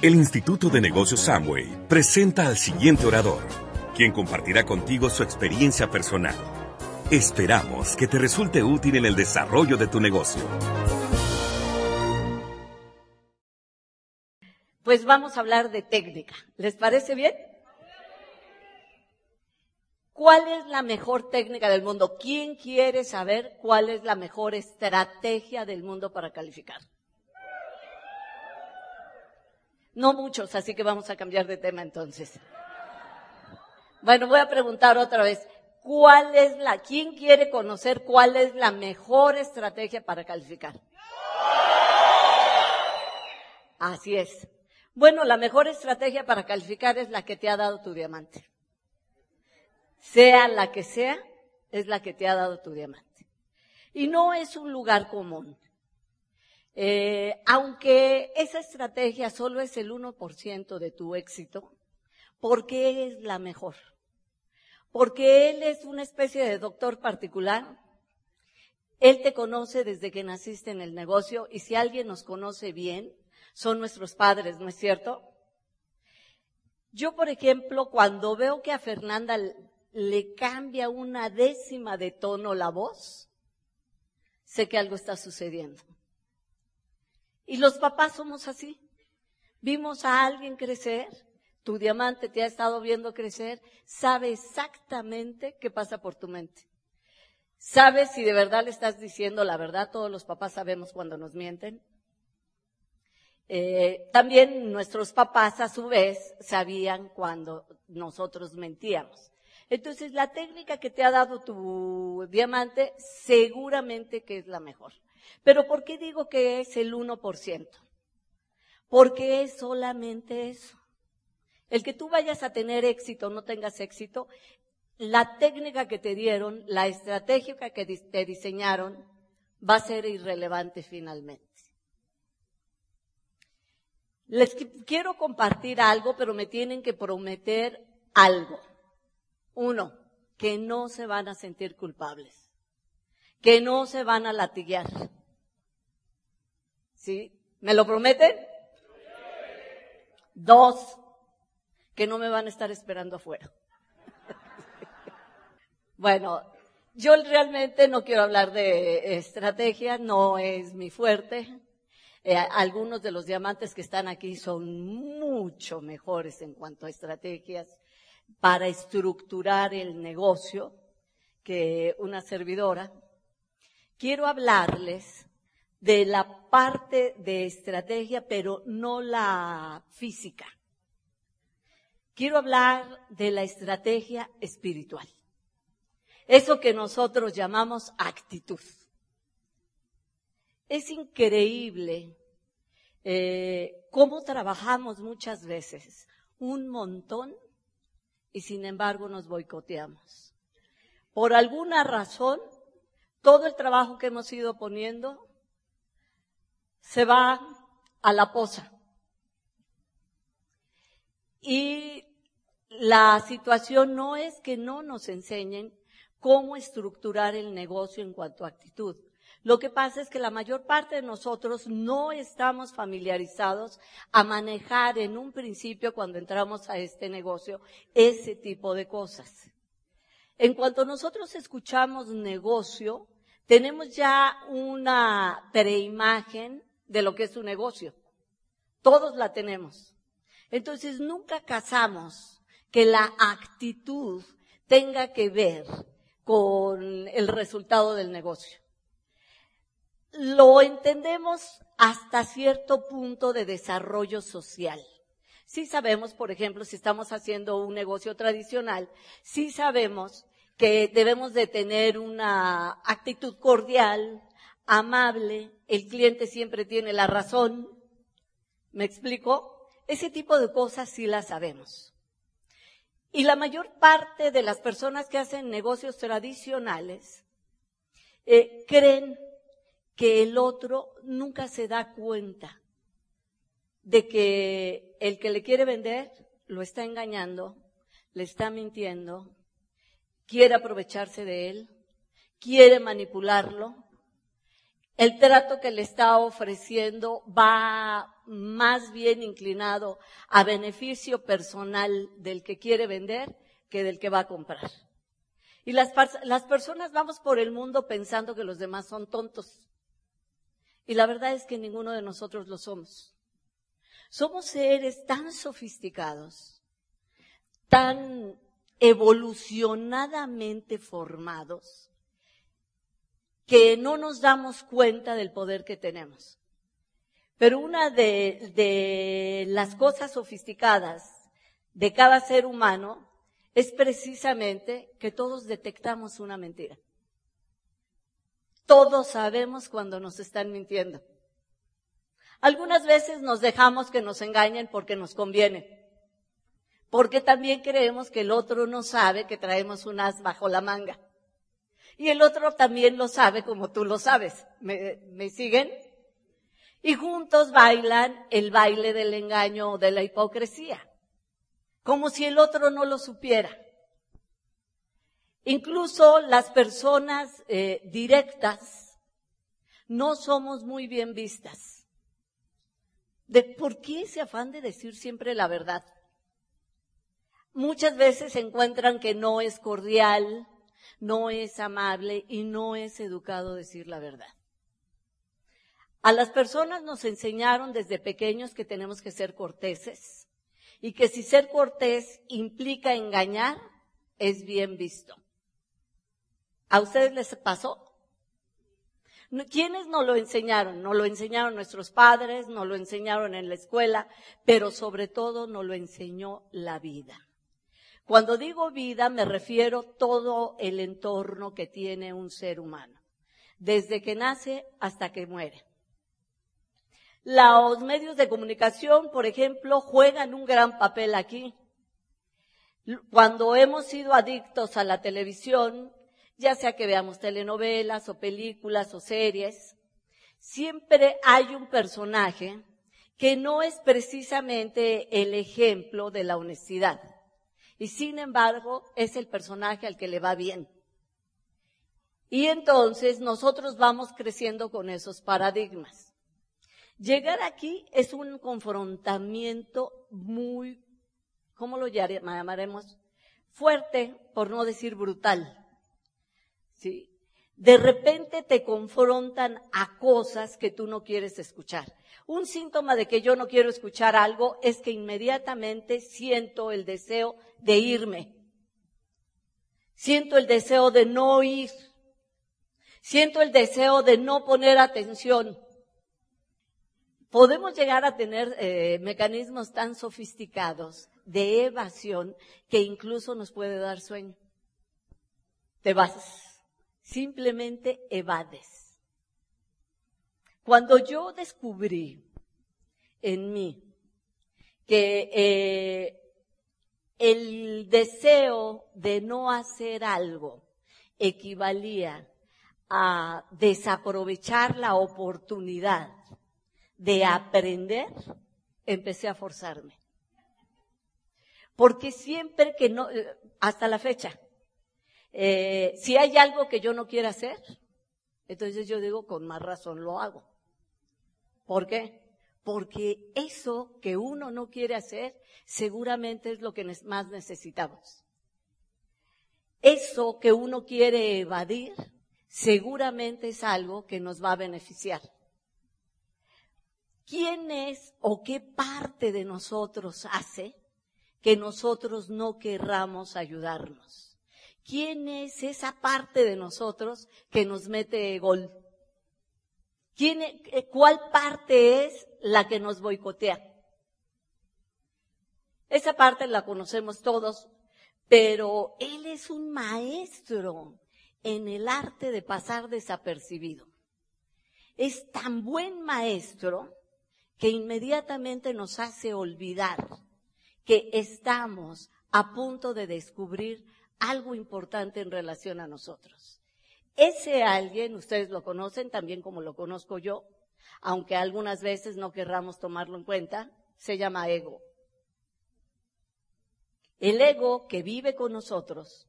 El Instituto de Negocios Samway presenta al siguiente orador, quien compartirá contigo su experiencia personal. Esperamos que te resulte útil en el desarrollo de tu negocio. Pues vamos a hablar de técnica. ¿Les parece bien? ¿Cuál es la mejor técnica del mundo? ¿Quién quiere saber cuál es la mejor estrategia del mundo para calificar? No muchos, así que vamos a cambiar de tema entonces. Bueno, voy a preguntar otra vez, ¿cuál es la, quién quiere conocer cuál es la mejor estrategia para calificar? Así es. Bueno, la mejor estrategia para calificar es la que te ha dado tu diamante. Sea la que sea, es la que te ha dado tu diamante. Y no es un lugar común. Eh, aunque esa estrategia solo es el 1% de tu éxito, ¿por qué es la mejor? Porque Él es una especie de doctor particular. Él te conoce desde que naciste en el negocio y si alguien nos conoce bien, son nuestros padres, ¿no es cierto? Yo, por ejemplo, cuando veo que a Fernanda le cambia una décima de tono la voz, sé que algo está sucediendo. Y los papás somos así. Vimos a alguien crecer, tu diamante te ha estado viendo crecer, sabe exactamente qué pasa por tu mente. Sabes si de verdad le estás diciendo la verdad, todos los papás sabemos cuando nos mienten. Eh, también nuestros papás a su vez sabían cuando nosotros mentíamos. Entonces la técnica que te ha dado tu diamante seguramente que es la mejor. Pero ¿por qué digo que es el 1%? Porque es solamente eso. El que tú vayas a tener éxito o no tengas éxito, la técnica que te dieron, la estrategia que te diseñaron, va a ser irrelevante finalmente. Les quiero compartir algo, pero me tienen que prometer algo. Uno, que no se van a sentir culpables, que no se van a latiguear, ¿Me lo prometen? Dos, que no me van a estar esperando afuera. bueno, yo realmente no quiero hablar de estrategia, no es mi fuerte. Eh, algunos de los diamantes que están aquí son mucho mejores en cuanto a estrategias para estructurar el negocio que una servidora. Quiero hablarles de la parte de estrategia, pero no la física. Quiero hablar de la estrategia espiritual. Eso que nosotros llamamos actitud. Es increíble eh, cómo trabajamos muchas veces un montón y sin embargo nos boicoteamos. Por alguna razón, todo el trabajo que hemos ido poniendo se va a la poza. Y la situación no es que no nos enseñen cómo estructurar el negocio en cuanto a actitud. Lo que pasa es que la mayor parte de nosotros no estamos familiarizados a manejar en un principio cuando entramos a este negocio ese tipo de cosas. En cuanto nosotros escuchamos negocio, tenemos ya una preimagen de lo que es su negocio. Todos la tenemos. Entonces nunca casamos que la actitud tenga que ver con el resultado del negocio. Lo entendemos hasta cierto punto de desarrollo social. Sí sabemos, por ejemplo, si estamos haciendo un negocio tradicional, sí sabemos que debemos de tener una actitud cordial, amable, el cliente siempre tiene la razón. ¿Me explico? Ese tipo de cosas sí las sabemos. Y la mayor parte de las personas que hacen negocios tradicionales eh, creen que el otro nunca se da cuenta de que el que le quiere vender lo está engañando, le está mintiendo, quiere aprovecharse de él, quiere manipularlo. El trato que le está ofreciendo va más bien inclinado a beneficio personal del que quiere vender que del que va a comprar. Y las, las personas vamos por el mundo pensando que los demás son tontos. Y la verdad es que ninguno de nosotros lo somos. Somos seres tan sofisticados, tan evolucionadamente formados, que no nos damos cuenta del poder que tenemos. Pero una de, de, las cosas sofisticadas de cada ser humano es precisamente que todos detectamos una mentira. Todos sabemos cuando nos están mintiendo. Algunas veces nos dejamos que nos engañen porque nos conviene. Porque también creemos que el otro no sabe que traemos un as bajo la manga. Y el otro también lo sabe como tú lo sabes. ¿Me, ¿Me, siguen? Y juntos bailan el baile del engaño o de la hipocresía. Como si el otro no lo supiera. Incluso las personas eh, directas no somos muy bien vistas. ¿De por qué ese afán de decir siempre la verdad? Muchas veces encuentran que no es cordial, no es amable y no es educado decir la verdad. A las personas nos enseñaron desde pequeños que tenemos que ser corteses y que si ser cortés implica engañar, es bien visto. ¿A ustedes les pasó? ¿Quiénes nos lo enseñaron? Nos lo enseñaron nuestros padres, nos lo enseñaron en la escuela, pero sobre todo nos lo enseñó la vida. Cuando digo vida me refiero todo el entorno que tiene un ser humano, desde que nace hasta que muere. Los medios de comunicación, por ejemplo, juegan un gran papel aquí. Cuando hemos sido adictos a la televisión, ya sea que veamos telenovelas o películas o series, siempre hay un personaje que no es precisamente el ejemplo de la honestidad. Y sin embargo, es el personaje al que le va bien. Y entonces nosotros vamos creciendo con esos paradigmas. Llegar aquí es un confrontamiento muy, ¿cómo lo llamaremos? Fuerte, por no decir brutal. ¿sí? De repente te confrontan a cosas que tú no quieres escuchar. Un síntoma de que yo no quiero escuchar algo es que inmediatamente siento el deseo de irme. Siento el deseo de no oír. Siento el deseo de no poner atención. Podemos llegar a tener eh, mecanismos tan sofisticados de evasión que incluso nos puede dar sueño. Te vas simplemente evades. Cuando yo descubrí en mí que eh, el deseo de no hacer algo equivalía a desaprovechar la oportunidad de aprender, empecé a forzarme. Porque siempre que no, eh, hasta la fecha, eh, si hay algo que yo no quiero hacer, entonces yo digo, con más razón lo hago. ¿Por qué? Porque eso que uno no quiere hacer seguramente es lo que más necesitamos. Eso que uno quiere evadir seguramente es algo que nos va a beneficiar. ¿Quién es o qué parte de nosotros hace que nosotros no querramos ayudarnos? ¿Quién es esa parte de nosotros que nos mete gol? ¿Quién, e, eh, ¿Cuál parte es la que nos boicotea? Esa parte la conocemos todos, pero él es un maestro en el arte de pasar desapercibido. es tan buen maestro que inmediatamente nos hace olvidar que estamos a punto de descubrir algo importante en relación a nosotros. Ese alguien, ustedes lo conocen también como lo conozco yo, aunque algunas veces no querramos tomarlo en cuenta, se llama ego. El ego que vive con nosotros,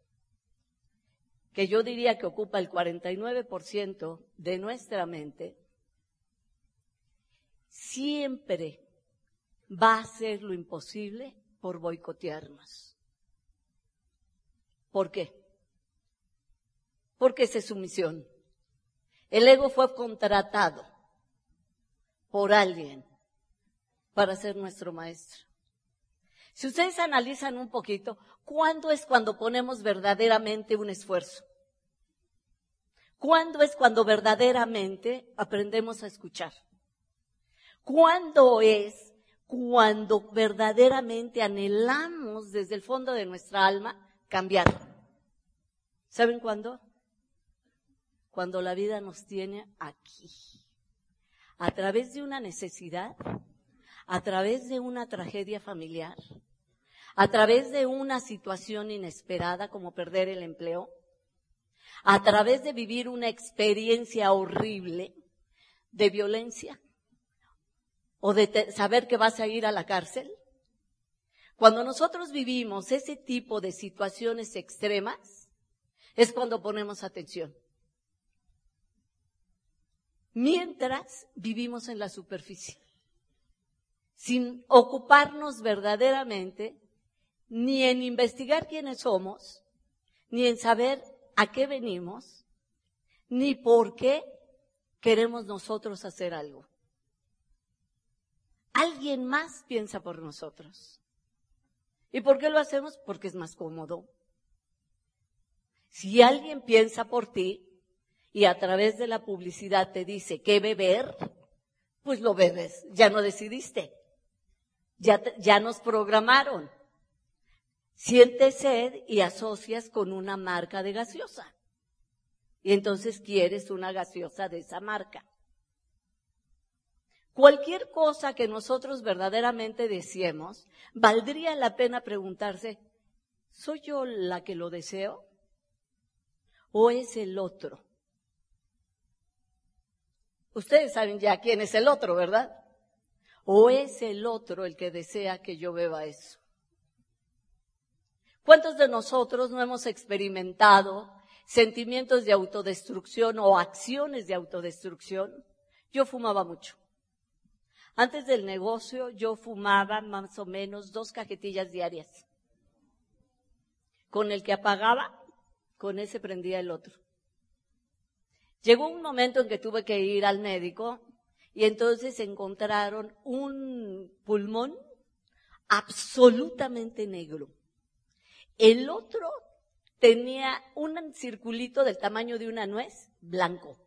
que yo diría que ocupa el 49% de nuestra mente, siempre va a hacer lo imposible por boicotearnos. ¿Por qué? Porque esa es su misión. El ego fue contratado por alguien para ser nuestro maestro. Si ustedes analizan un poquito, ¿cuándo es cuando ponemos verdaderamente un esfuerzo? ¿Cuándo es cuando verdaderamente aprendemos a escuchar? ¿Cuándo es cuando verdaderamente anhelamos desde el fondo de nuestra alma cambiar? ¿Saben cuándo? Cuando la vida nos tiene aquí a través de una necesidad, a través de una tragedia familiar, a través de una situación inesperada como perder el empleo, a través de vivir una experiencia horrible de violencia o de saber que vas a ir a la cárcel. Cuando nosotros vivimos ese tipo de situaciones extremas, es cuando ponemos atención mientras vivimos en la superficie, sin ocuparnos verdaderamente ni en investigar quiénes somos, ni en saber a qué venimos, ni por qué queremos nosotros hacer algo. Alguien más piensa por nosotros. ¿Y por qué lo hacemos? Porque es más cómodo. Si alguien piensa por ti, y a través de la publicidad te dice qué beber, pues lo bebes, ya no decidiste, ya, ya nos programaron. Sientes sed y asocias con una marca de gaseosa. Y entonces quieres una gaseosa de esa marca. Cualquier cosa que nosotros verdaderamente deseemos, valdría la pena preguntarse, ¿soy yo la que lo deseo? ¿O es el otro? Ustedes saben ya quién es el otro, ¿verdad? ¿O es el otro el que desea que yo beba eso? ¿Cuántos de nosotros no hemos experimentado sentimientos de autodestrucción o acciones de autodestrucción? Yo fumaba mucho. Antes del negocio yo fumaba más o menos dos cajetillas diarias. Con el que apagaba, con ese prendía el otro. Llegó un momento en que tuve que ir al médico y entonces encontraron un pulmón absolutamente negro. El otro tenía un circulito del tamaño de una nuez blanco.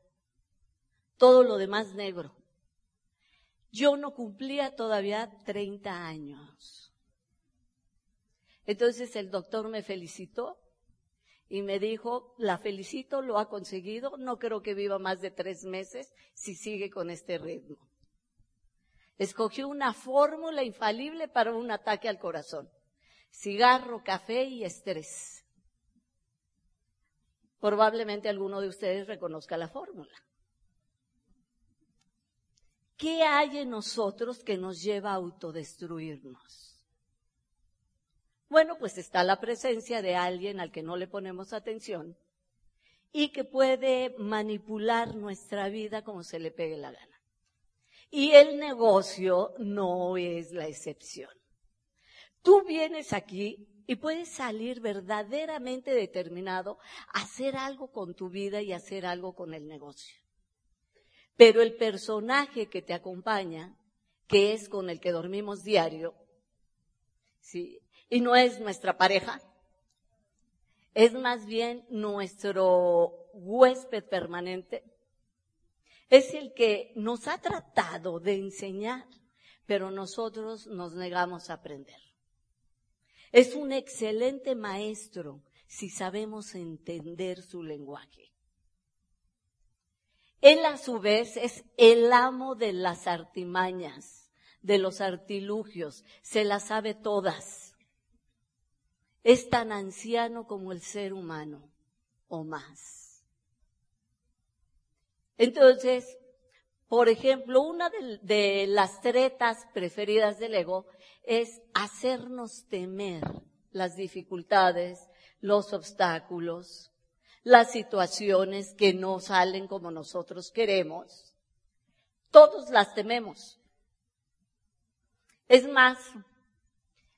Todo lo demás negro. Yo no cumplía todavía 30 años. Entonces el doctor me felicitó y me dijo, la felicito, lo ha conseguido, no creo que viva más de tres meses si sigue con este ritmo. Escogió una fórmula infalible para un ataque al corazón. Cigarro, café y estrés. Probablemente alguno de ustedes reconozca la fórmula. ¿Qué hay en nosotros que nos lleva a autodestruirnos? Bueno, pues está la presencia de alguien al que no le ponemos atención y que puede manipular nuestra vida como se le pegue la gana. Y el negocio no es la excepción. Tú vienes aquí y puedes salir verdaderamente determinado a hacer algo con tu vida y hacer algo con el negocio. Pero el personaje que te acompaña, que es con el que dormimos diario, ¿sí? y no es nuestra pareja, es más bien nuestro huésped permanente, es el que nos ha tratado de enseñar, pero nosotros nos negamos a aprender. Es un excelente maestro si sabemos entender su lenguaje. Él a su vez es el amo de las artimañas, de los artilugios, se las sabe todas. Es tan anciano como el ser humano, o más. Entonces, por ejemplo, una de, las tretas preferidas del ego es hacernos temer las dificultades, los obstáculos, las situaciones que no salen como nosotros queremos. Todos las tememos. Es más,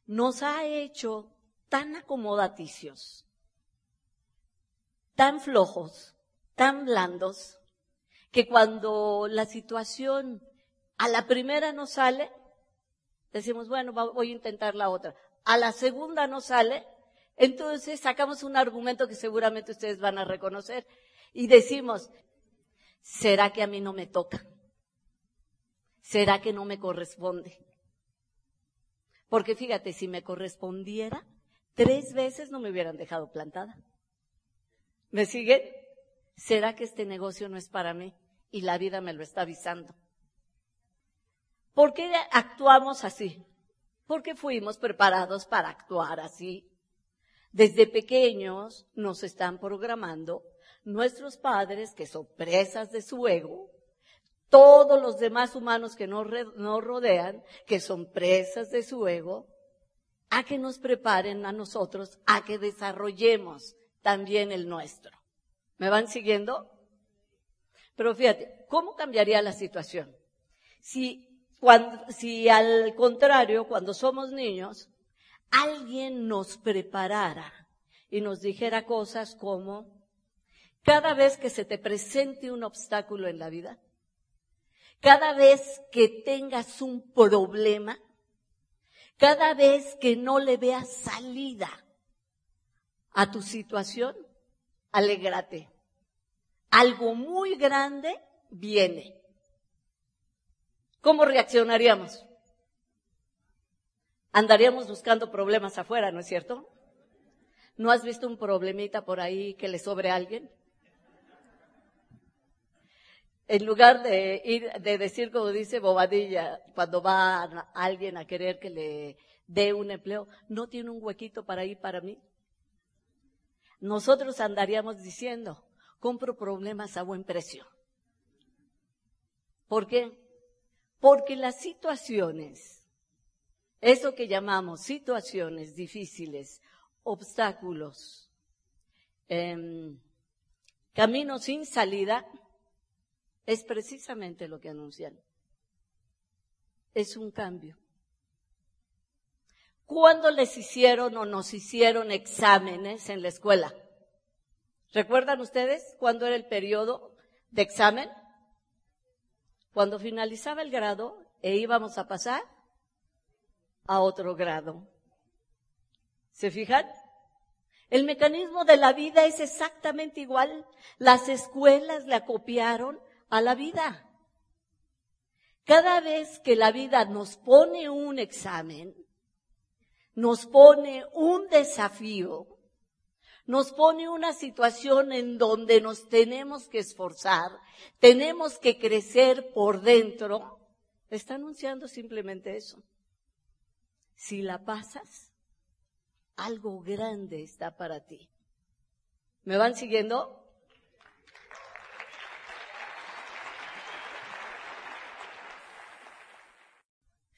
nos ha hecho tan acomodaticios, tan flojos, tan blandos, que cuando la situación a la primera no sale, decimos, bueno, voy a intentar la otra. A la segunda no sale, entonces sacamos un argumento que seguramente ustedes van a reconocer y decimos, ¿será que a mí no me toca? ¿Será que no me corresponde? Porque fíjate, si me correspondiera, tres veces no me hubieran dejado plantada. ¿Me siguen? ¿Será que este negocio no es para mí? y la vida me lo está avisando. ¿Por qué actuamos así? Porque fuimos preparados para actuar así. Desde pequeños nos están programando nuestros padres, que son presas de su ego, todos los demás humanos que nos, rodean, que son presas de su ego, a que nos preparen a nosotros, a que desarrollemos también el nuestro. ¿Me van siguiendo? Pero fíjate, ¿cómo cambiaría la situación? Si, cuando, si al contrario, cuando somos niños, alguien nos preparara y nos dijera cosas como, cada vez que se te presente un obstáculo en la vida, cada vez que tengas un problema, cada vez que no le veas salida a tu situación, alégrate algo muy grande viene. ¿Cómo reaccionaríamos? Andaríamos buscando problemas afuera, ¿no es cierto? ¿No has visto un problemita por ahí que le sobre a alguien? En lugar de ir, de decir como dice Bobadilla, cuando va alguien a querer que le dé un empleo, ¿no tiene un huequito para ir para mí? Nosotros andaríamos diciendo, compro problemas a buen precio. ¿Por qué? Porque las situaciones, eso que llamamos situaciones difíciles, obstáculos, eh, caminos sin salida, es precisamente lo que anuncian. Es un cambio. ¿Cuándo les hicieron o nos hicieron exámenes en la escuela? ¿Recuerdan ustedes cuándo era el periodo de examen? Cuando finalizaba el grado e íbamos a pasar a otro grado. ¿Se fijan? El mecanismo de la vida es exactamente igual. Las escuelas le acopiaron a la vida. Cada vez que la vida nos pone un examen, nos pone un desafío, nos pone una situación en donde nos tenemos que esforzar, tenemos que crecer por dentro, está anunciando simplemente eso. Si la pasas, algo grande está para ti. ¿Me van siguiendo?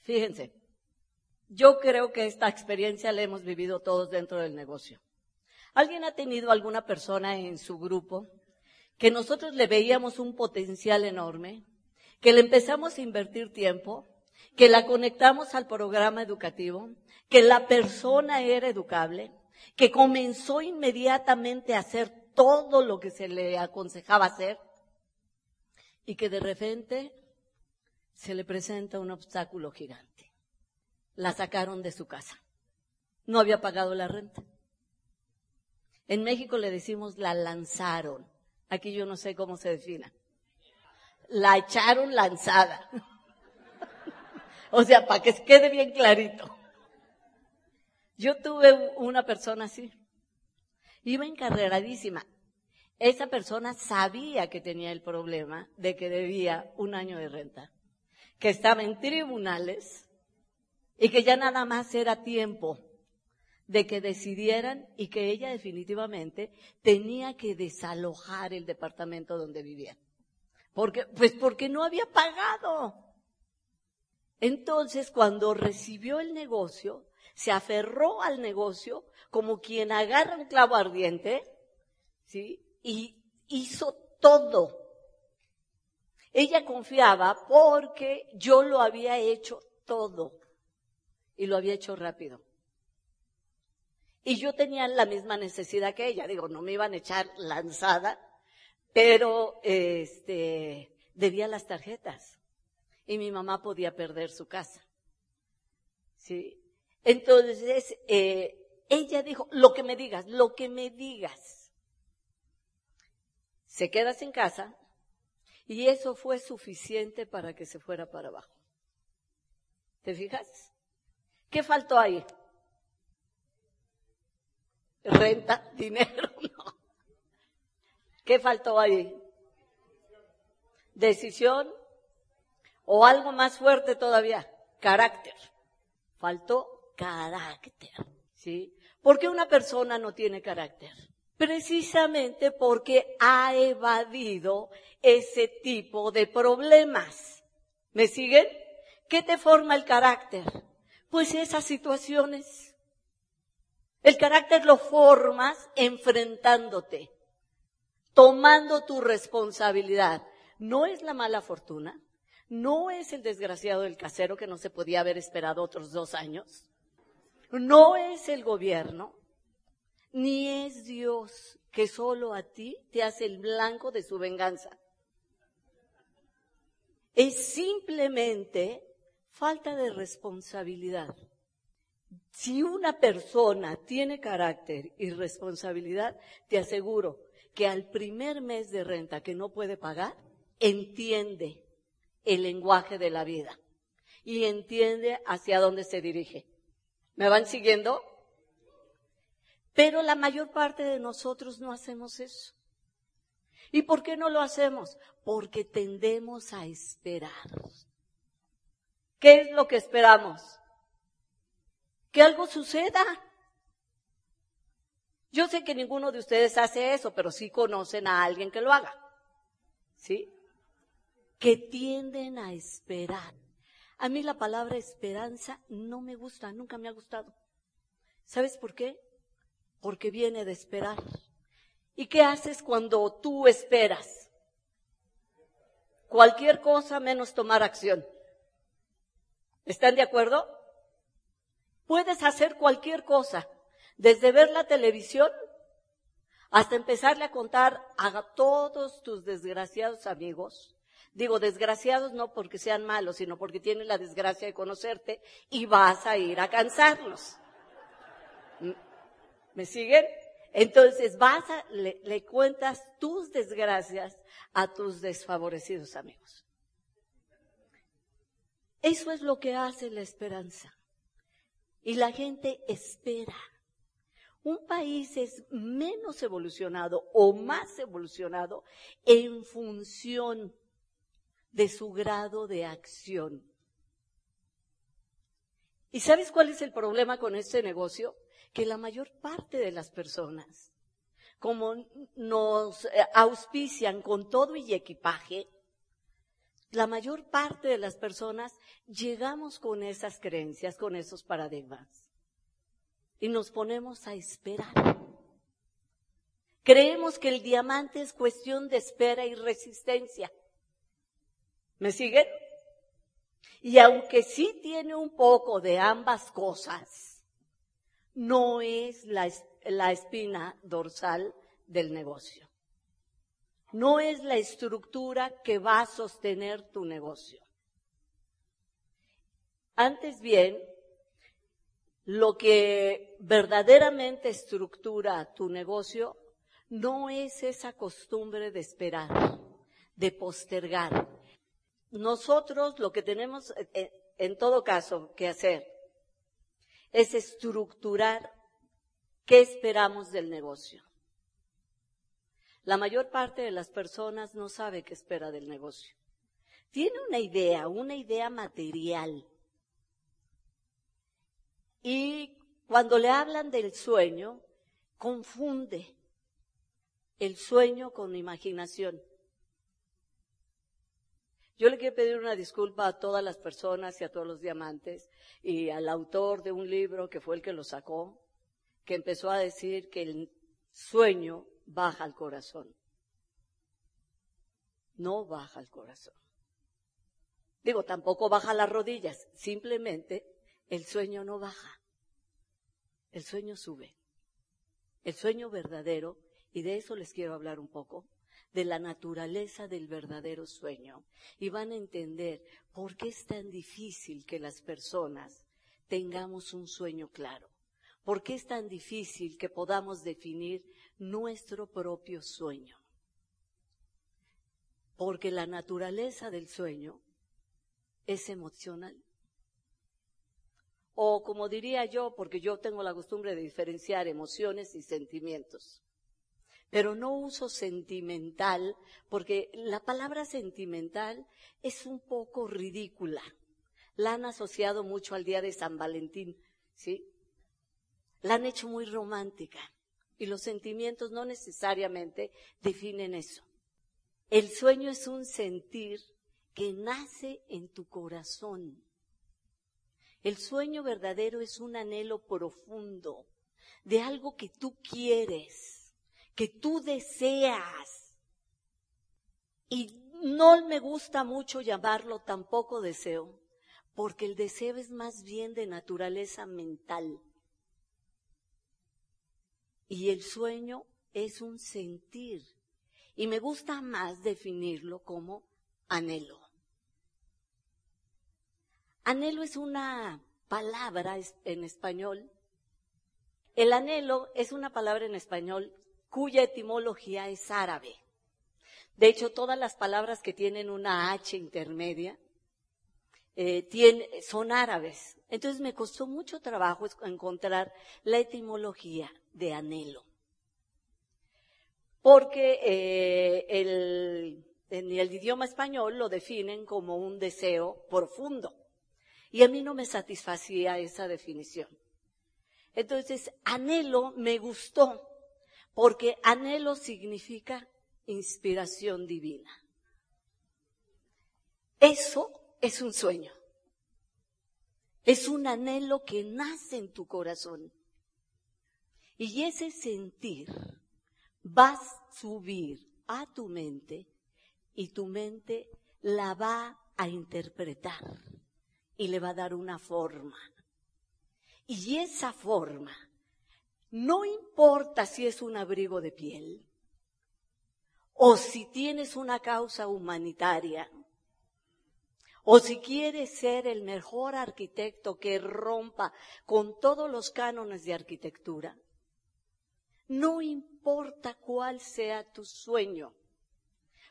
Fíjense, yo creo que esta experiencia la hemos vivido todos dentro del negocio. ¿Alguien ha tenido alguna persona en su grupo que nosotros le veíamos un potencial enorme, que le empezamos a invertir tiempo, que la conectamos al programa educativo, que la persona era educable, que comenzó inmediatamente a hacer todo lo que se le aconsejaba hacer y que de repente se le presenta un obstáculo gigante. La sacaron de su casa. No había pagado la renta. En México le decimos la lanzaron. Aquí yo no sé cómo se defina. La echaron lanzada. O sea, para que quede bien clarito. Yo tuve una persona así. Iba encarreradísima. Esa persona sabía que tenía el problema de que debía un año de renta, que estaba en tribunales y que ya nada más era tiempo de que decidieran y que ella definitivamente tenía que desalojar el departamento donde vivía. Porque, pues porque no había pagado. Entonces, cuando recibió el negocio, se aferró al negocio como quien agarra un clavo ardiente, ¿sí? Y hizo todo. Ella confiaba porque yo lo había hecho todo. Y lo había hecho rápido. Y yo tenía la misma necesidad que ella. Digo, no me iban a echar lanzada, pero este, debía las tarjetas. Y mi mamá podía perder su casa. ¿Sí? Entonces, eh, ella dijo, lo que me digas, lo que me digas. Se quedas en casa y eso fue suficiente para que se fuera para abajo. ¿Te fijas? ¿Qué faltó ahí? renta, dinero, no. ¿Qué faltó ahí? Decisión o algo más fuerte todavía, carácter. Faltó carácter, ¿sí? ¿Por qué una persona no tiene carácter? Precisamente porque ha evadido ese tipo de problemas. ¿Me siguen? ¿Qué te forma el carácter? Pues esas situaciones el carácter lo formas enfrentándote, tomando tu responsabilidad. No es la mala fortuna, no es el desgraciado del casero que no se podía haber esperado otros dos años, no es el gobierno, ni es Dios que solo a ti te hace el blanco de su venganza. Es simplemente falta de responsabilidad. Si una persona tiene carácter y responsabilidad, te aseguro que al primer mes de renta que no puede pagar, entiende el lenguaje de la vida y entiende hacia dónde se dirige. ¿Me van siguiendo? Pero la mayor parte de nosotros no hacemos eso. ¿Y por qué no lo hacemos? Porque tendemos a esperar. ¿Qué es lo que esperamos? que algo suceda. Yo sé que ninguno de ustedes hace eso, pero sí conocen a alguien que lo haga. ¿Sí? Que tienden a esperar. A mí la palabra esperanza no me gusta, nunca me ha gustado. ¿Sabes por qué? Porque viene de esperar. ¿Y qué haces cuando tú esperas? Cualquier cosa menos tomar acción. ¿Están de acuerdo? Puedes hacer cualquier cosa, desde ver la televisión hasta empezarle a contar a todos tus desgraciados amigos. Digo, desgraciados no porque sean malos, sino porque tienen la desgracia de conocerte y vas a ir a cansarlos. ¿Me siguen? Entonces vas a, le, le cuentas tus desgracias a tus desfavorecidos amigos. Eso es lo que hace la esperanza. Y la gente espera. Un país es menos evolucionado o más evolucionado en función de su grado de acción. ¿Y sabes cuál es el problema con este negocio? Que la mayor parte de las personas, como nos eh, auspician con todo y equipaje, la mayor parte de las personas llegamos con esas creencias, con esos paradigmas. Y nos ponemos a esperar. Creemos que el diamante es cuestión de espera y resistencia. ¿Me siguen? Y aunque sí tiene un poco de ambas cosas, no es la, la espina dorsal del negocio no es la estructura que va a sostener tu negocio. Antes bien, lo que verdaderamente estructura tu negocio no es esa costumbre de esperar, de postergar. Nosotros lo que tenemos eh, eh, en todo caso que hacer es estructurar qué esperamos del negocio. La mayor parte de las personas no sabe qué espera del negocio. Tiene una idea, una idea material. Y cuando le hablan del sueño, confunde el sueño con imaginación. Yo le quiero pedir una disculpa a todas las personas y a todos los diamantes y al autor de un libro que fue el que lo sacó, que empezó a decir que el sueño baja al corazón. No baja al corazón. Digo, tampoco baja las rodillas, simplemente el sueño no baja. El sueño sube. El sueño verdadero, y de eso les quiero hablar un poco, de la naturaleza del verdadero sueño. Y van a entender por qué es tan difícil que las personas tengamos un sueño claro. ¿Por qué es tan difícil que podamos definir nuestro propio sueño? Porque la naturaleza del sueño es emocional. O como diría yo, porque yo tengo la costumbre de diferenciar emociones y sentimientos. Pero no uso sentimental, porque la palabra sentimental es un poco ridícula. La han asociado mucho al día de San Valentín, ¿sí? la han hecho muy romántica y los sentimientos no necesariamente definen eso. El sueño es un sentir que nace en tu corazón. El sueño verdadero es un anhelo profundo de algo que tú quieres, que tú deseas. Y no me gusta mucho llamarlo tampoco deseo, porque el deseo es más bien de naturaleza mental. Y el sueño es un sentir. Y me gusta más definirlo como anhelo. Anhelo es una palabra en español. El anhelo es una palabra en español cuya etimología es árabe. De hecho, todas las palabras que tienen una H intermedia eh, son árabes. Entonces me costó mucho trabajo encontrar la etimología de anhelo. Porque eh, en el idioma español lo definen como un deseo profundo. Y a mí no me satisfacía esa definición. Entonces, anhelo me gustó, porque anhelo significa inspiración divina. Eso es un sueño. Es un anhelo que nace en tu corazón. Y ese sentir va a subir a tu mente y tu mente la va a interpretar y le va a dar una forma. Y esa forma, no importa si es un abrigo de piel o si tienes una causa humanitaria, o si quieres ser el mejor arquitecto que rompa con todos los cánones de arquitectura, no importa cuál sea tu sueño,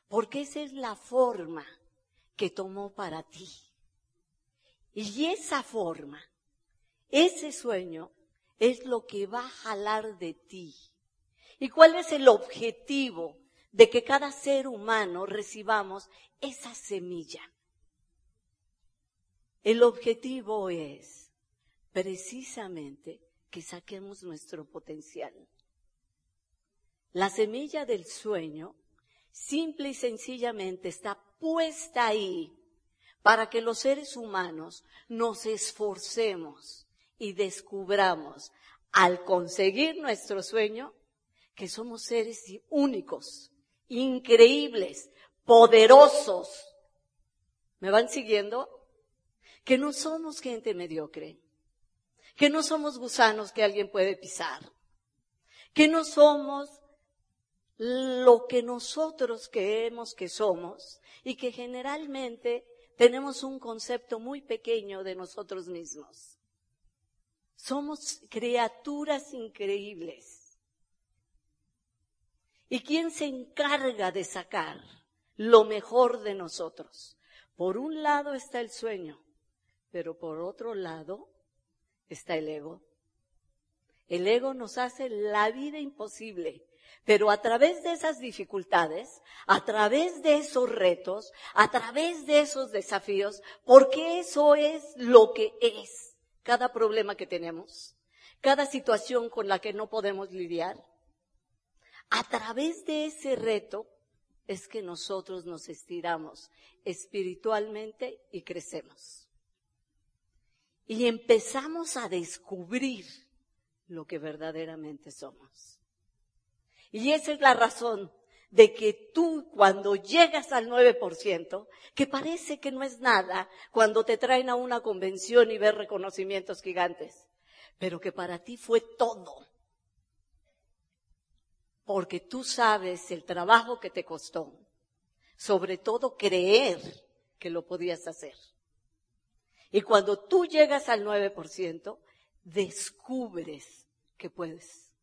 porque esa es la forma que tomó para ti. Y esa forma, ese sueño, es lo que va a jalar de ti. ¿Y cuál es el objetivo de que cada ser humano recibamos esa semilla? El objetivo es precisamente que saquemos nuestro potencial. La semilla del sueño simple y sencillamente está puesta ahí para que los seres humanos nos esforcemos y descubramos al conseguir nuestro sueño que somos seres únicos, increíbles, poderosos. ¿Me van siguiendo? Que no somos gente mediocre, que no somos gusanos que alguien puede pisar, que no somos lo que nosotros creemos que somos y que generalmente tenemos un concepto muy pequeño de nosotros mismos. Somos criaturas increíbles. ¿Y quién se encarga de sacar lo mejor de nosotros? Por un lado está el sueño, pero por otro lado está el ego. El ego nos hace la vida imposible Pero a través de esas dificultades, a través de esos retos, a través de esos desafíos, porque eso es lo que es cada problema que tenemos, cada situación con la que no podemos lidiar, a través de ese reto es que nosotros nos estiramos espiritualmente y crecemos. Y empezamos a descubrir lo que verdaderamente somos. Y esa es la razón de que tú cuando llegas al 9%, que parece que no es nada cuando te traen a una convención y ves reconocimientos gigantes, pero que para ti fue todo porque tú sabes el trabajo que te costó, sobre todo creer que lo podías hacer. Y cuando tú llegas al 9%, descubres que puedes.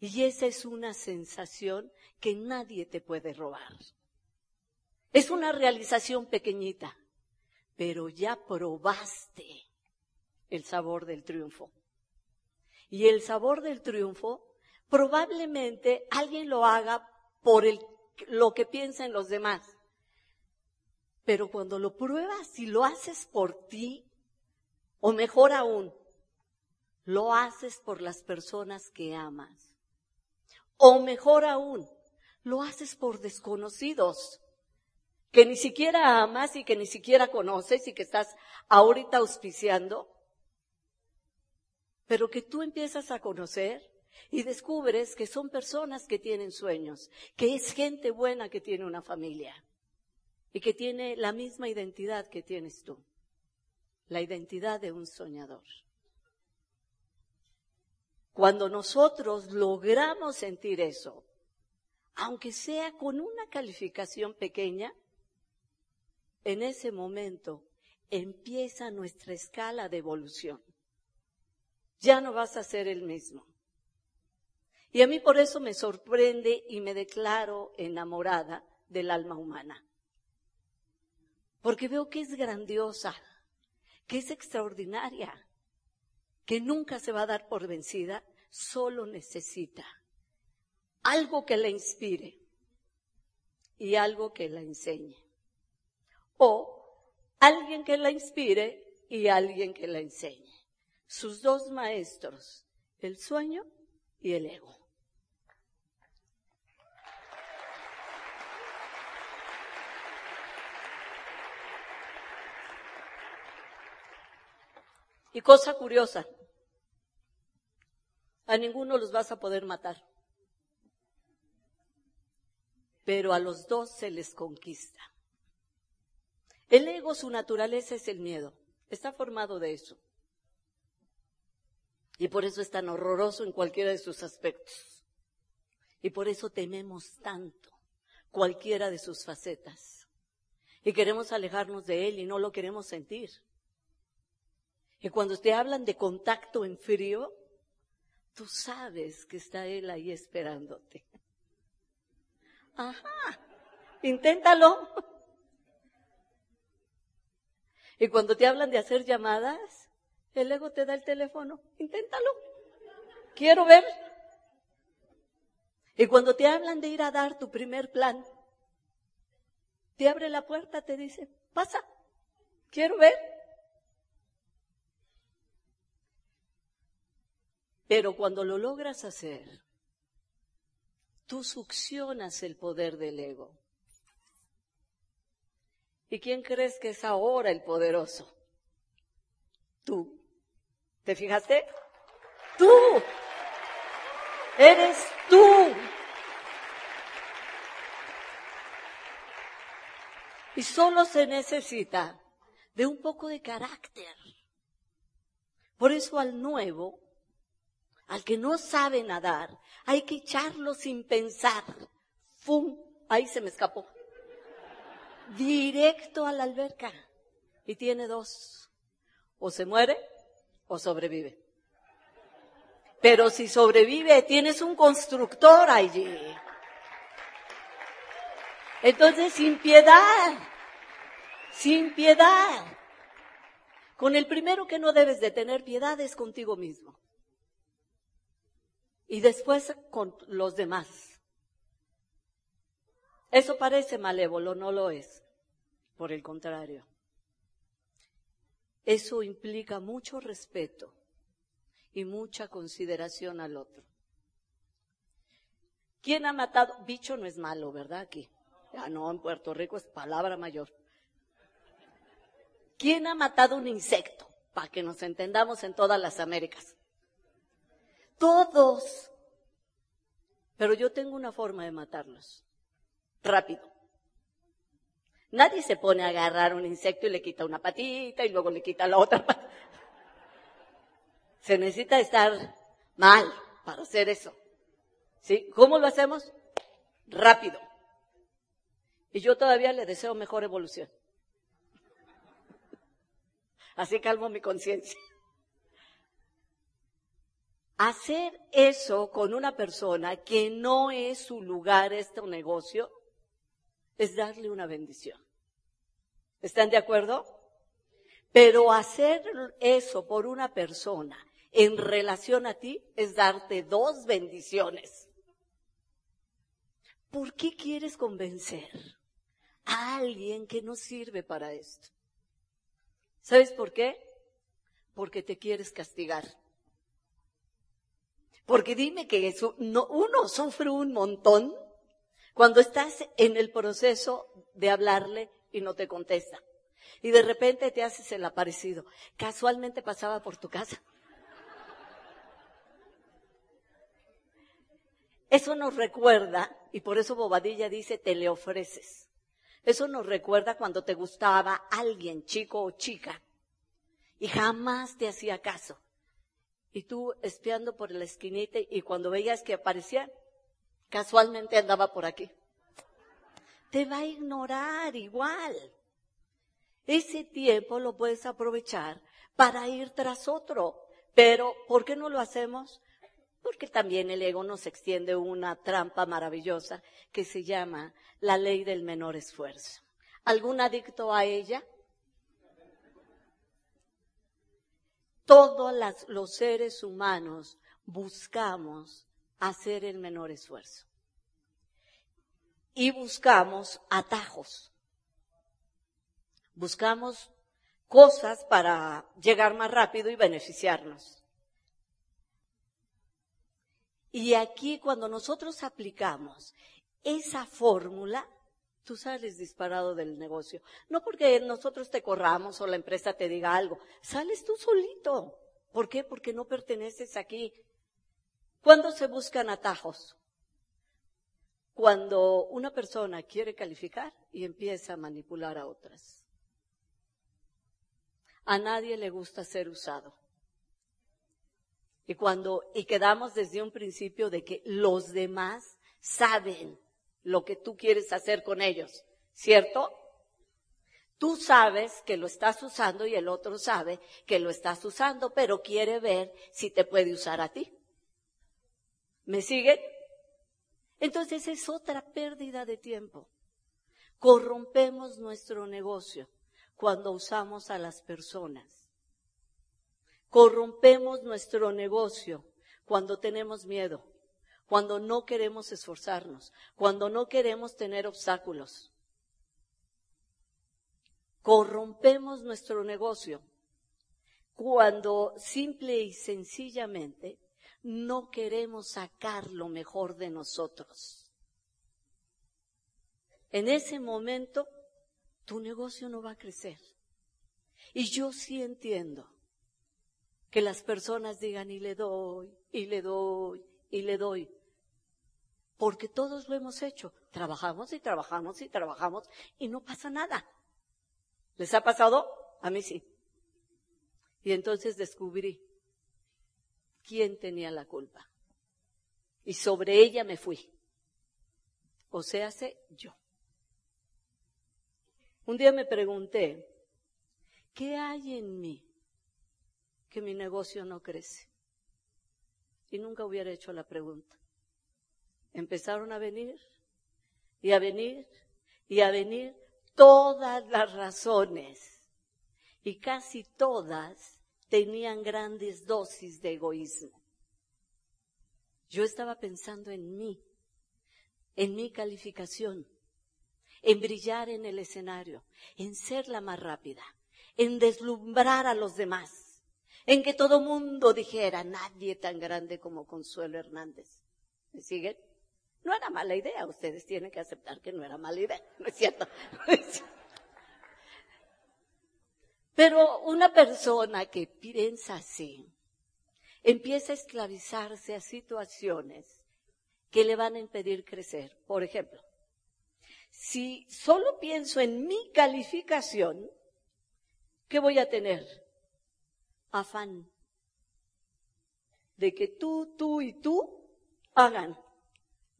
Y esa es una sensación que nadie te puede robar. Es una realización pequeñita, pero ya probaste el sabor del triunfo. Y el sabor del triunfo probablemente alguien lo haga por el, lo que piensan los demás. Pero cuando lo pruebas y lo haces por ti, o mejor aún, lo haces por las personas que amas. O mejor aún, lo haces por desconocidos que ni siquiera amas y que ni siquiera conoces y que estás ahorita auspiciando, pero que tú empiezas a conocer y descubres que son personas que tienen sueños, que es gente buena que tiene una familia y que tiene la misma identidad que tienes tú, la identidad de un soñador. Cuando nosotros logramos sentir eso, aunque sea con una calificación pequeña, en ese momento empieza nuestra escala de evolución. Ya no vas a ser el mismo. Y a mí por eso me sorprende y me declaro enamorada del alma humana. Porque veo que es grandiosa, que es extraordinaria, que nunca se va a dar por vencida, solo necesita algo que la inspire y algo que la enseñe. O alguien que la inspire y alguien que la enseñe. Sus dos maestros, el sueño y el ego. Y cosa curiosa, a ninguno los vas a poder matar, pero a los dos se les conquista. El ego, su naturaleza es el miedo, está formado de eso. Y por eso es tan horroroso en cualquiera de sus aspectos. Y por eso tememos tanto cualquiera de sus facetas. Y queremos alejarnos de él y no lo queremos sentir. Y cuando te hablan de contacto en frío, tú sabes que está él ahí esperándote. Ajá, inténtalo. Y cuando te hablan de hacer llamadas, el ego te da el teléfono, inténtalo. Quiero ver. Y cuando te hablan de ir a dar tu primer plan, te abre la puerta, te dice, pasa, quiero ver. Pero cuando lo logras hacer, tú succionas el poder del ego. ¿Y quién crees que es ahora el poderoso? Tú. ¿Te fijaste? Tú. Eres tú. Y solo se necesita de un poco de carácter. Por eso al nuevo al que no sabe nadar, hay que echarlo sin pensar. ¡Fum! Ahí se me escapó. Directo a la alberca. Y tiene dos. O se muere o sobrevive. Pero si sobrevive, tienes un constructor allí. Entonces, sin piedad, sin piedad. Con el primero que no debes de tener piedad es contigo mismo. Y después con los demás. Eso parece malévolo, no lo es. Por el contrario. Eso implica mucho respeto y mucha consideración al otro. ¿Quién ha matado? Bicho no es malo, ¿verdad? Aquí. Ya no, en Puerto Rico es palabra mayor. ¿Quién ha matado un insecto? Para que nos entendamos en todas las Américas. Todos. Pero yo tengo una forma de matarlos. Rápido. Nadie se pone a agarrar un insecto y le quita una patita y luego le quita la otra patita. Se necesita estar mal para hacer eso. ¿Sí? ¿Cómo lo hacemos? Rápido. Y yo todavía le deseo mejor evolución. Así calmo mi conciencia. Hacer eso con una persona que no es su lugar este negocio es darle una bendición. ¿Están de acuerdo? Pero hacer eso por una persona en relación a ti es darte dos bendiciones. ¿Por qué quieres convencer a alguien que no sirve para esto? ¿Sabes por qué? Porque te quieres castigar. Porque dime que no, uno sufre un montón cuando estás en el proceso de hablarle y no te contesta. Y de repente te haces el aparecido. Casualmente pasaba por tu casa. Eso nos recuerda, y por eso Bobadilla dice, te le ofreces. Eso nos recuerda cuando te gustaba alguien, chico o chica, y jamás te hacía caso. Y tú espiando por la esquinita y cuando veías que aparecía, casualmente andaba por aquí. Te va a ignorar igual. Ese tiempo lo puedes aprovechar para ir tras otro. Pero, ¿por qué no lo hacemos? porque también el ego nos extiende una trampa maravillosa que se llama la ley del menor esfuerzo. ¿Algún adicto a ella? Todos los seres humanos buscamos hacer el menor esfuerzo. Y buscamos atajos. Buscamos cosas para llegar más rápido y beneficiarnos. Y aquí cuando nosotros aplicamos esa fórmula, tú sales disparado del negocio. No porque nosotros te corramos o la empresa te diga algo, sales tú solito. ¿Por qué? Porque no perteneces aquí. ¿Cuándo se buscan atajos? Cuando una persona quiere calificar y empieza a manipular a otras. A nadie le gusta ser usado. Y cuando, y quedamos desde un principio de que los demás saben lo que tú quieres hacer con ellos, ¿cierto? Tú sabes que lo estás usando y el otro sabe que lo estás usando, pero quiere ver si te puede usar a ti. ¿Me siguen? Entonces es otra pérdida de tiempo. Corrompemos nuestro negocio cuando usamos a las personas Corrompemos nuestro negocio cuando tenemos miedo, cuando no queremos esforzarnos, cuando no queremos tener obstáculos. Corrompemos nuestro negocio cuando simple y sencillamente no queremos sacar lo mejor de nosotros. En ese momento, tu negocio no va a crecer. Y yo sí entiendo que las personas digan y le doy, y le doy, y le doy. Porque todos lo hemos hecho. Trabajamos y trabajamos y trabajamos y no pasa nada. ¿Les ha pasado? A mí sí. Y entonces descubrí quién tenía la culpa. Y sobre ella me fui. O sea, yo. Un día me pregunté, ¿qué hay en mí que mi negocio no crece. Y nunca hubiera hecho la pregunta. Empezaron a venir y a venir y a venir todas las razones. Y casi todas tenían grandes dosis de egoísmo. Yo estaba pensando en mí, en mi calificación, en brillar en el escenario, en ser la más rápida, en deslumbrar a los demás, en que todo mundo dijera, nadie tan grande como Consuelo Hernández. ¿Me siguen? No era mala idea, ustedes tienen que aceptar que no era mala idea, ¿no es cierto? Pero una persona que piensa así, empieza a esclavizarse a situaciones que le van a impedir crecer. Por ejemplo, si solo pienso en mi calificación, ¿qué voy a tener? Afán de que tú, tú y tú hagan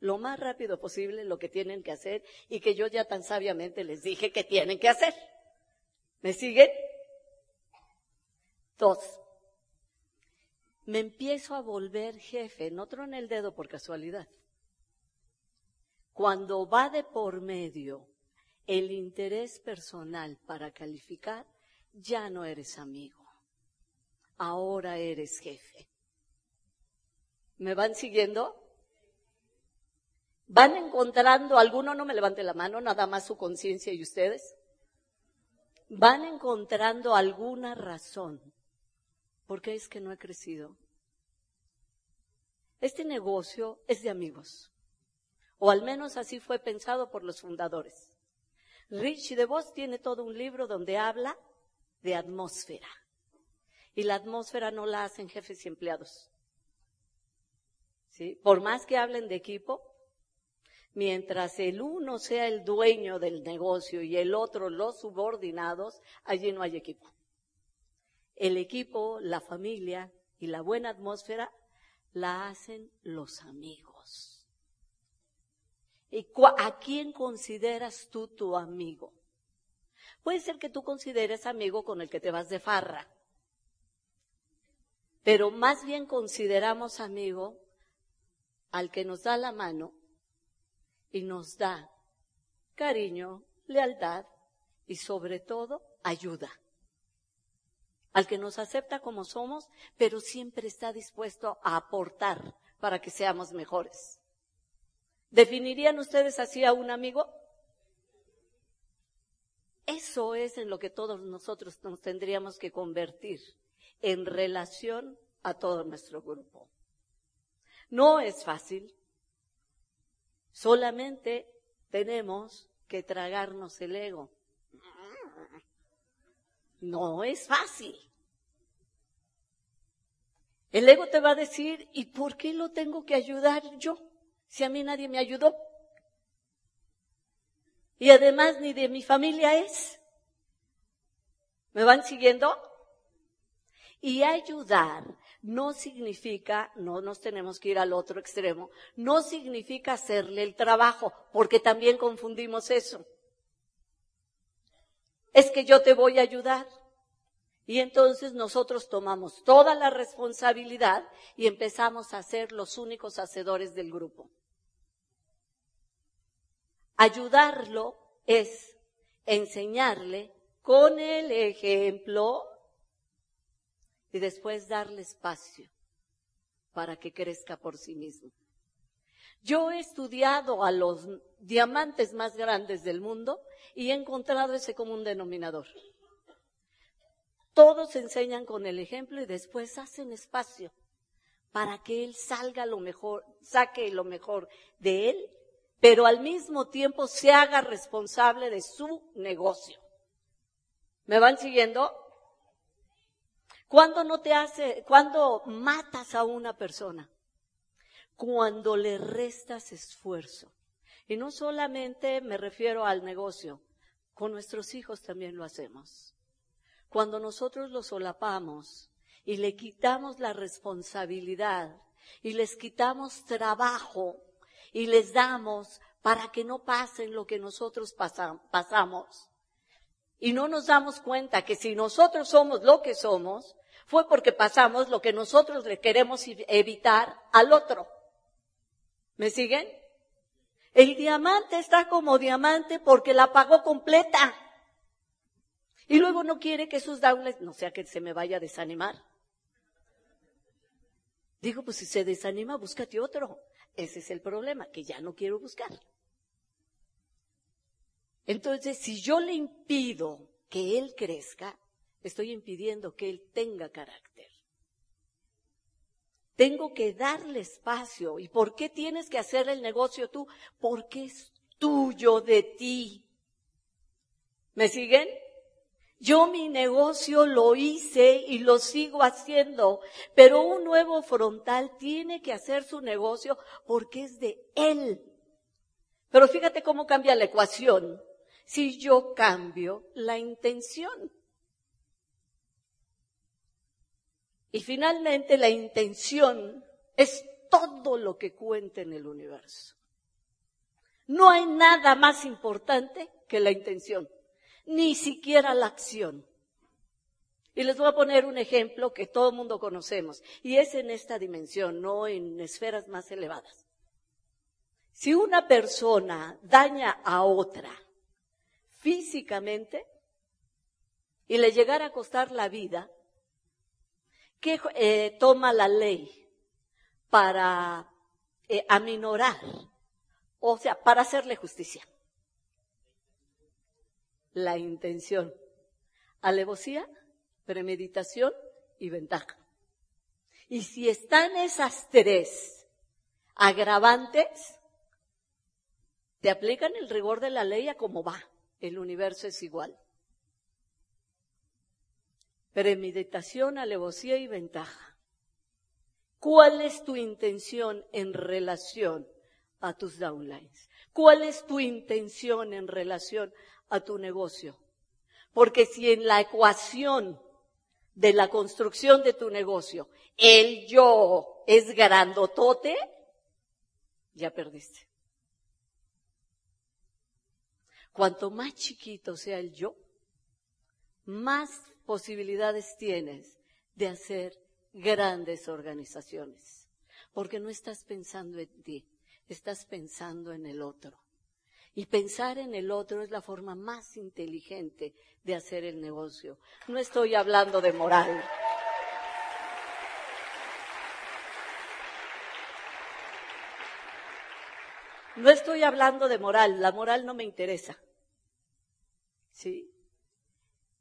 lo más rápido posible lo que tienen que hacer y que yo ya tan sabiamente les dije que tienen que hacer. ¿Me siguen? Dos. Me empiezo a volver jefe, no en el dedo por casualidad. Cuando va de por medio el interés personal para calificar, ya no eres amigo. Ahora eres jefe. ¿Me van siguiendo? Van encontrando, alguno no me levante la mano, nada más su conciencia y ustedes, van encontrando alguna razón. ¿Por qué es que no he crecido? Este negocio es de amigos, o al menos así fue pensado por los fundadores. Rich DeVos tiene todo un libro donde habla de atmósfera. Y la atmósfera no la hacen jefes y empleados. ¿Sí? Por más que hablen de equipo, mientras el uno sea el dueño del negocio y el otro los subordinados, allí no hay equipo. El equipo, la familia y la buena atmósfera la hacen los amigos. ¿Y a quién consideras tú tu amigo? Puede ser que tú consideres amigo con el que te vas de farra, pero más bien consideramos amigo al que nos da la mano y nos da cariño, lealtad y sobre todo ayuda. Al que nos acepta como somos, pero siempre está dispuesto a aportar para que seamos mejores. ¿Definirían ustedes así a un amigo? Eso es en lo que todos nosotros nos tendríamos que convertir en relación a todo nuestro grupo. No es fácil, Solamente tenemos que tragarnos el ego. No es fácil. El ego te va a decir, ¿y por qué lo tengo que ayudar yo? Si a mí nadie me ayudó. Y además ni de mi familia es. ¿Me van siguiendo? Y ayudar no significa, no nos tenemos que ir al otro extremo, no significa hacerle el trabajo, porque también confundimos eso. Es que yo te voy a ayudar. Y entonces nosotros tomamos toda la responsabilidad y empezamos a ser los únicos hacedores del grupo. Ayudarlo es enseñarle con el ejemplo y después darle espacio para que crezca por sí mismo. Yo he estudiado a los diamantes más grandes del mundo y he encontrado ese común denominador. Todos enseñan con el ejemplo y después hacen espacio para que él salga lo mejor, saque lo mejor de él, pero al mismo tiempo se haga responsable de su negocio. ¿Me van siguiendo? ¿Cuándo no te hace, cuando matas a una persona? Cuando le restas esfuerzo. Y no solamente me refiero al negocio, con nuestros hijos también lo hacemos. Cuando nosotros los solapamos y le quitamos la responsabilidad y les quitamos trabajo y les damos para que no pasen lo que nosotros pasamos. Y no nos damos cuenta que si nosotros somos lo que somos, fue porque pasamos lo que nosotros le queremos evitar al otro. ¿Me siguen? El diamante está como diamante porque la pagó completa. Y luego no quiere que sus daules, no sea que se me vaya a desanimar. Digo, pues si se desanima, búscate otro. Ese es el problema, que ya no quiero buscar. Entonces, si yo le impido que él crezca, estoy impidiendo que él tenga carácter. Tengo que darle espacio. ¿Y por qué tienes que hacer el negocio tú? Porque es tuyo de ti. ¿Me siguen? Yo mi negocio lo hice y lo sigo haciendo, pero un nuevo frontal tiene que hacer su negocio porque es de él. Pero fíjate cómo cambia la ecuación si yo cambio la intención. Y finalmente la intención es todo lo que cuenta en el universo. No hay nada más importante que la intención, ni siquiera la acción. Y les voy a poner un ejemplo que todo el mundo conocemos, y es en esta dimensión, no en esferas más elevadas. Si una persona daña a otra físicamente y le llegara a costar la vida, ¿Qué eh, toma la ley para eh, aminorar, o sea, para hacerle justicia. La intención, alevosía, premeditación y ventaja. Y si están esas tres agravantes, te aplican el rigor de la ley a cómo va. El universo es igual premeditación, alevosía y ventaja. ¿Cuál es tu intención en relación a tus downlines? ¿Cuál es tu intención en relación a tu negocio? Porque si en la ecuación de la construcción de tu negocio el yo es grandotote, ya perdiste. Cuanto más chiquito sea el yo, más posibilidades tienes de hacer grandes organizaciones. Porque no estás pensando en ti, estás pensando en el otro. Y pensar en el otro es la forma más inteligente de hacer el negocio. No estoy hablando de moral. No estoy hablando de moral, la moral no me interesa. ¿Sí?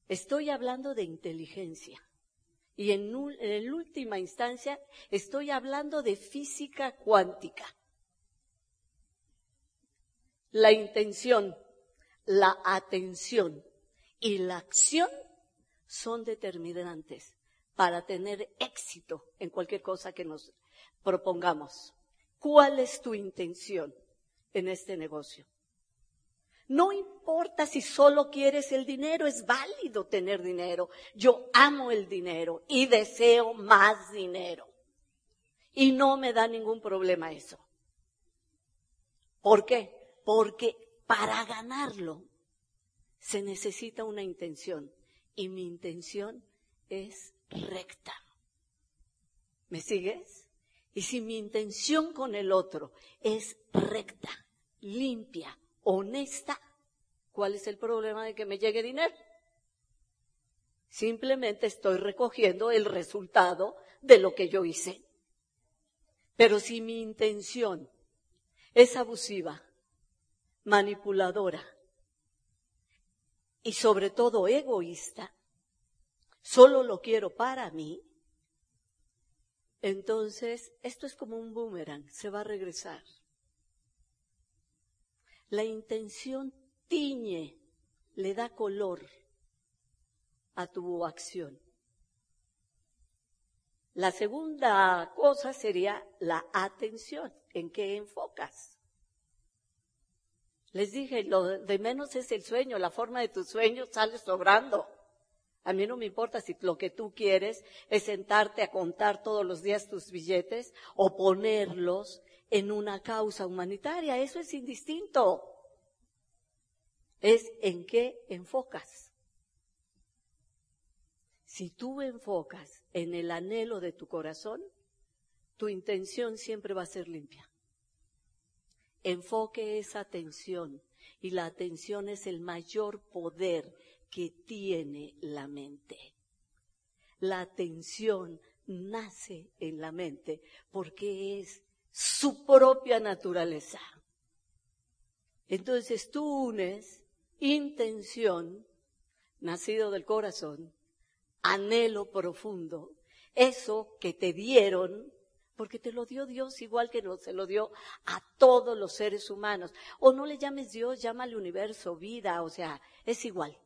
Estoy hablando de inteligencia. Y en, última instancia estoy hablando de física cuántica. La intención, la atención y la acción son determinantes para tener éxito en cualquier cosa que nos propongamos. ¿Cuál es tu intención en este negocio? No importa si solo quieres el dinero, es válido tener dinero. Yo amo el dinero y deseo más dinero. Y no me da ningún problema eso. ¿Por qué? Porque para ganarlo se necesita una intención y mi intención es recta. ¿Me sigues? Y si mi intención con el otro es recta, limpia, honesta, ¿cuál es el problema de que me llegue dinero? Simplemente estoy recogiendo el resultado de lo que yo hice. Pero si mi intención es abusiva, manipuladora y sobre todo egoísta, solo lo quiero para mí, entonces esto es como un boomerang, se va a regresar. La intención tiñe, le da color a tu acción. La segunda cosa sería la atención, en qué enfocas. Les dije, lo de menos es el sueño, la forma de tu sueño sale sobrando. A mí no me importa si lo que tú quieres es sentarte a contar todos los días tus billetes o ponerlos en una causa humanitaria. Eso es indistinto. Es en qué enfocas. Si tú enfocas en el anhelo de tu corazón, tu intención siempre va a ser limpia. Enfoque esa atención y la atención es el mayor poder que tiene la mente. La atención nace en la mente porque es su propia naturaleza. Entonces tú unes intención, nacido del corazón, anhelo profundo, eso que te dieron, porque te lo dio Dios igual que se lo dio a todos los seres humanos. O no le llames Dios, llámale universo, vida, o sea, es igual.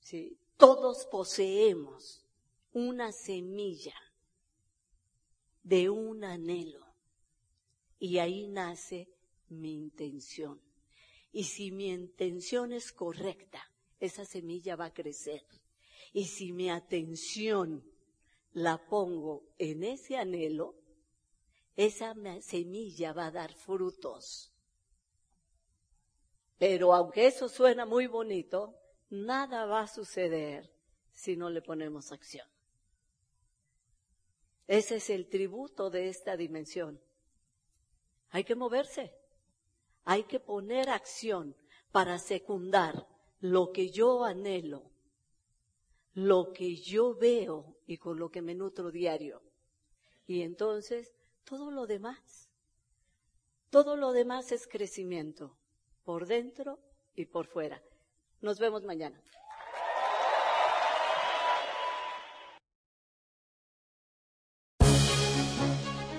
¿Sí? Todos poseemos una semilla de un anhelo. Y ahí nace mi intención. Y si mi intención es correcta, esa semilla va a crecer. Y si mi atención la pongo en ese anhelo, esa semilla va a dar frutos. Pero aunque eso suena muy bonito, nada va a suceder si no le ponemos acción. Ese es el tributo de esta dimensión. Hay que moverse. Hay que poner acción para secundar lo que yo anhelo, lo que yo veo y con lo que me nutro diario. Y entonces, todo lo demás, todo lo demás es crecimiento, por dentro y por fuera. Nos vemos mañana.